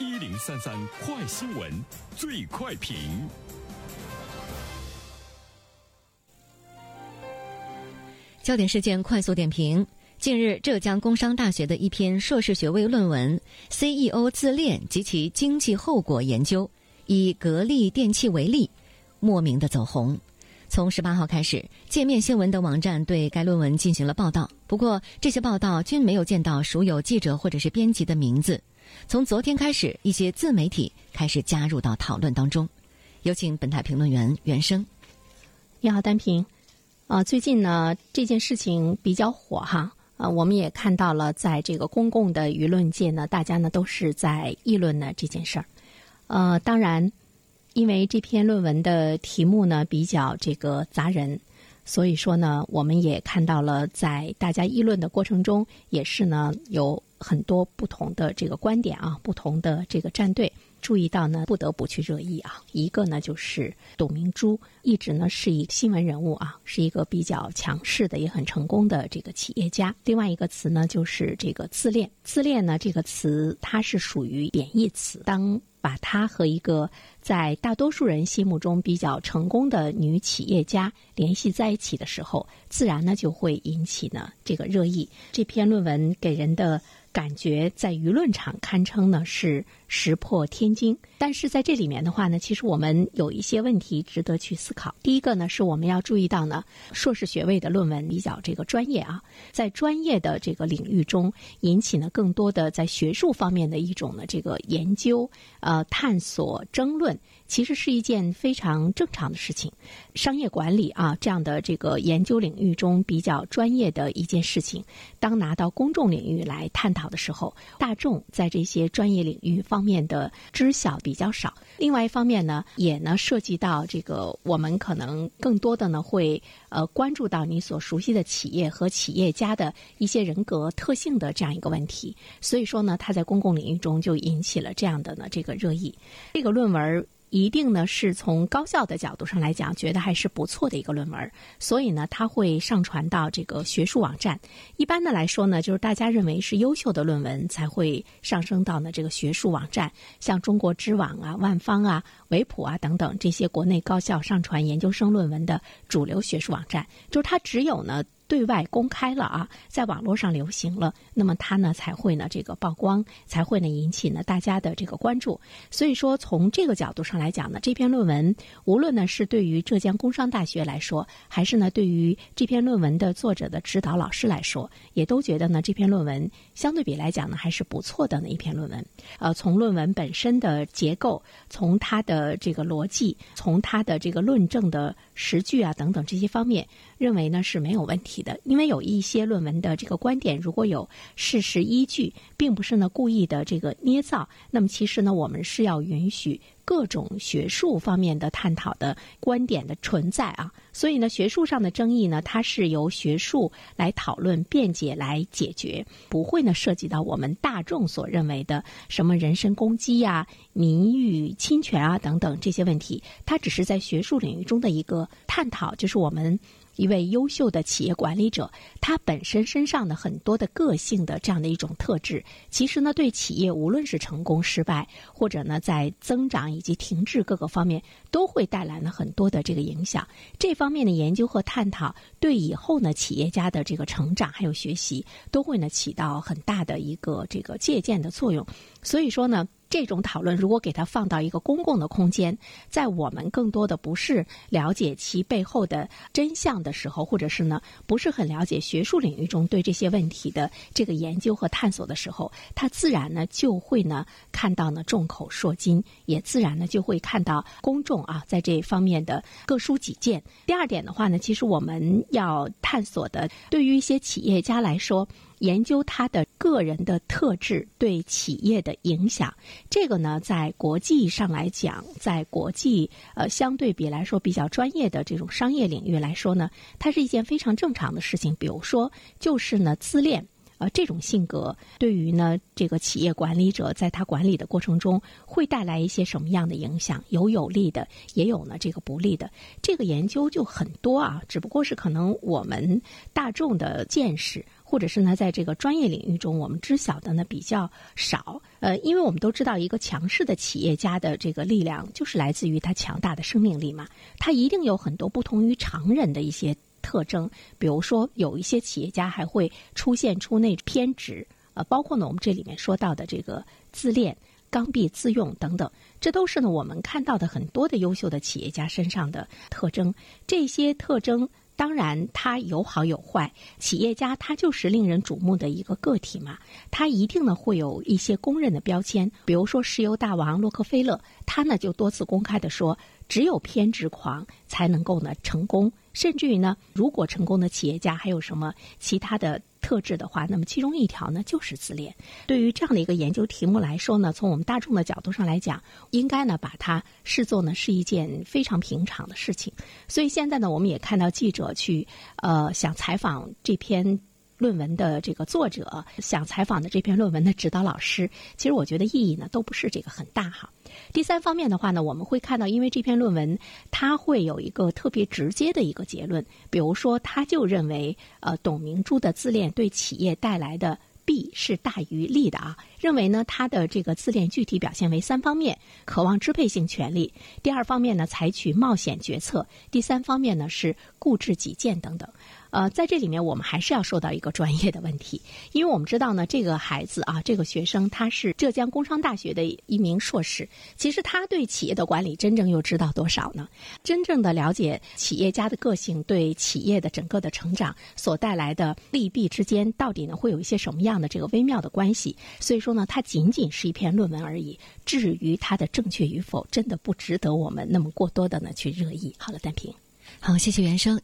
一零三三快新闻，最快评。焦点事件快速点评：近日，浙江工商大学的一篇硕士学位论文《CEO 自恋及其经济后果研究》，以格力电器为例，莫名的走红。从十八号开始，界面新闻等网站对该论文进行了报道。不过，这些报道均没有见到署有记者或者是编辑的名字。从昨天开始，一些自媒体开始加入到讨论当中。有请本台评论员袁生。你好，单平。啊，最近呢这件事情比较火哈，啊，我们也看到了，在这个公共的舆论界呢，大家呢都是在议论呢这件事儿。呃，当然，因为这篇论文的题目呢比较这个杂人，所以说呢，我们也看到了在大家议论的过程中，也是呢有很多不同的这个观点啊，不同的这个战队。注意到呢，不得不去热议啊。一个呢，就是董明珠一直呢是一新闻人物啊，是一个比较强势的，也很成功的这个企业家。另外一个词呢，就是这个自恋。自恋呢这个词，它是属于贬义词。当把它和一个在大多数人心目中比较成功的女企业家联系在一起的时候，自然呢就会引起呢这个热议。这篇论文给人的。感觉在舆论场堪称呢是石破天惊，但是在这里面的话呢，其实我们有一些问题值得去思考。第一个呢，是我们要注意到呢，硕士学位的论文比较这个专业啊，在专业的这个领域中引起呢更多的在学术方面的一种呢这个研究、呃探索、争论。其实是一件非常正常的事情，商业管理啊这样的这个研究领域中比较专业的一件事情，当拿到公众领域来探讨的时候，大众在这些专业领域方面的知晓比较少。另外一方面呢，也呢涉及到这个我们可能更多的呢会呃关注到你所熟悉的企业和企业家的一些人格特性的这样一个问题。所以说呢，他在公共领域中就引起了这样的呢这个热议。这个论文。一定呢是从高校的角度上来讲，觉得还是不错的一个论文，所以呢，它会上传到这个学术网站。一般的来说呢，就是大家认为是优秀的论文才会上升到呢这个学术网站，像中国知网啊、万方啊、维普啊等等这些国内高校上传研究生论文的主流学术网站，就是它只有呢。对外公开了啊，在网络上流行了，那么它呢才会呢这个曝光，才会呢引起呢大家的这个关注。所以说，从这个角度上来讲呢，这篇论文无论呢是对于浙江工商大学来说，还是呢对于这篇论文的作者的指导老师来说，也都觉得呢这篇论文相对比来讲呢还是不错的那一篇论文。呃，从论文本身的结构，从它的这个逻辑，从它的这个论证的实据啊等等这些方面。认为呢是没有问题的，因为有一些论文的这个观点如果有事实依据，并不是呢故意的这个捏造，那么其实呢我们是要允许。各种学术方面的探讨的观点的存在啊，所以呢，学术上的争议呢，它是由学术来讨论、辩解来解决，不会呢涉及到我们大众所认为的什么人身攻击呀、名誉侵权啊等等这些问题。它只是在学术领域中的一个探讨，就是我们。一位优秀的企业管理者，他本身身上的很多的个性的这样的一种特质，其实呢，对企业无论是成功失败，或者呢在增长以及停滞各个方面，都会带来了很多的这个影响。这方面的研究和探讨，对以后呢企业家的这个成长还有学习，都会呢起到很大的一个这个借鉴的作用。所以说呢。这种讨论如果给它放到一个公共的空间，在我们更多的不是了解其背后的真相的时候，或者是呢不是很了解学术领域中对这些问题的这个研究和探索的时候，它自然呢就会呢看到呢众口铄金，也自然呢就会看到公众啊在这方面的各抒己见。第二点的话呢，其实我们要探索的，对于一些企业家来说。研究他的个人的特质对企业的影响，这个呢，在国际上来讲，在国际呃相对比来说比较专业的这种商业领域来说呢，它是一件非常正常的事情。比如说，就是呢自恋，呃这种性格对于呢这个企业管理者在他管理的过程中会带来一些什么样的影响？有有利的，也有呢这个不利的。这个研究就很多啊，只不过是可能我们大众的见识。或者是呢，在这个专业领域中，我们知晓的呢比较少。呃，因为我们都知道，一个强势的企业家的这个力量，就是来自于他强大的生命力嘛。他一定有很多不同于常人的一些特征，比如说，有一些企业家还会出现出那偏执，呃，包括呢，我们这里面说到的这个自恋、刚愎自用等等，这都是呢我们看到的很多的优秀的企业家身上的特征。这些特征。当然，它有好有坏。企业家他就是令人瞩目的一个个体嘛，他一定呢会有一些公认的标签。比如说，石油大王洛克菲勒，他呢就多次公开的说，只有偏执狂才能够呢成功。甚至于呢，如果成功的企业家还有什么其他的？特质的话，那么其中一条呢就是自恋。对于这样的一个研究题目来说呢，从我们大众的角度上来讲，应该呢把它视作呢是一件非常平常的事情。所以现在呢，我们也看到记者去呃想采访这篇。论文的这个作者想采访的这篇论文的指导老师，其实我觉得意义呢都不是这个很大哈。第三方面的话呢，我们会看到，因为这篇论文它会有一个特别直接的一个结论，比如说他就认为，呃，董明珠的自恋对企业带来的弊是大于利的啊。认为呢，他的这个自恋具体表现为三方面：渴望支配性权利；第二方面呢，采取冒险决策；第三方面呢，是固执己见等等。呃，在这里面我们还是要说到一个专业的问题，因为我们知道呢，这个孩子啊，这个学生他是浙江工商大学的一名硕士，其实他对企业的管理真正又知道多少呢？真正的了解企业家的个性对企业的整个的成长所带来的利弊之间，到底呢会有一些什么样的这个微妙的关系？所以说呢，它仅仅是一篇论文而已，至于它的正确与否，真的不值得我们那么过多的呢去热议。好了，单平，好，谢谢袁生。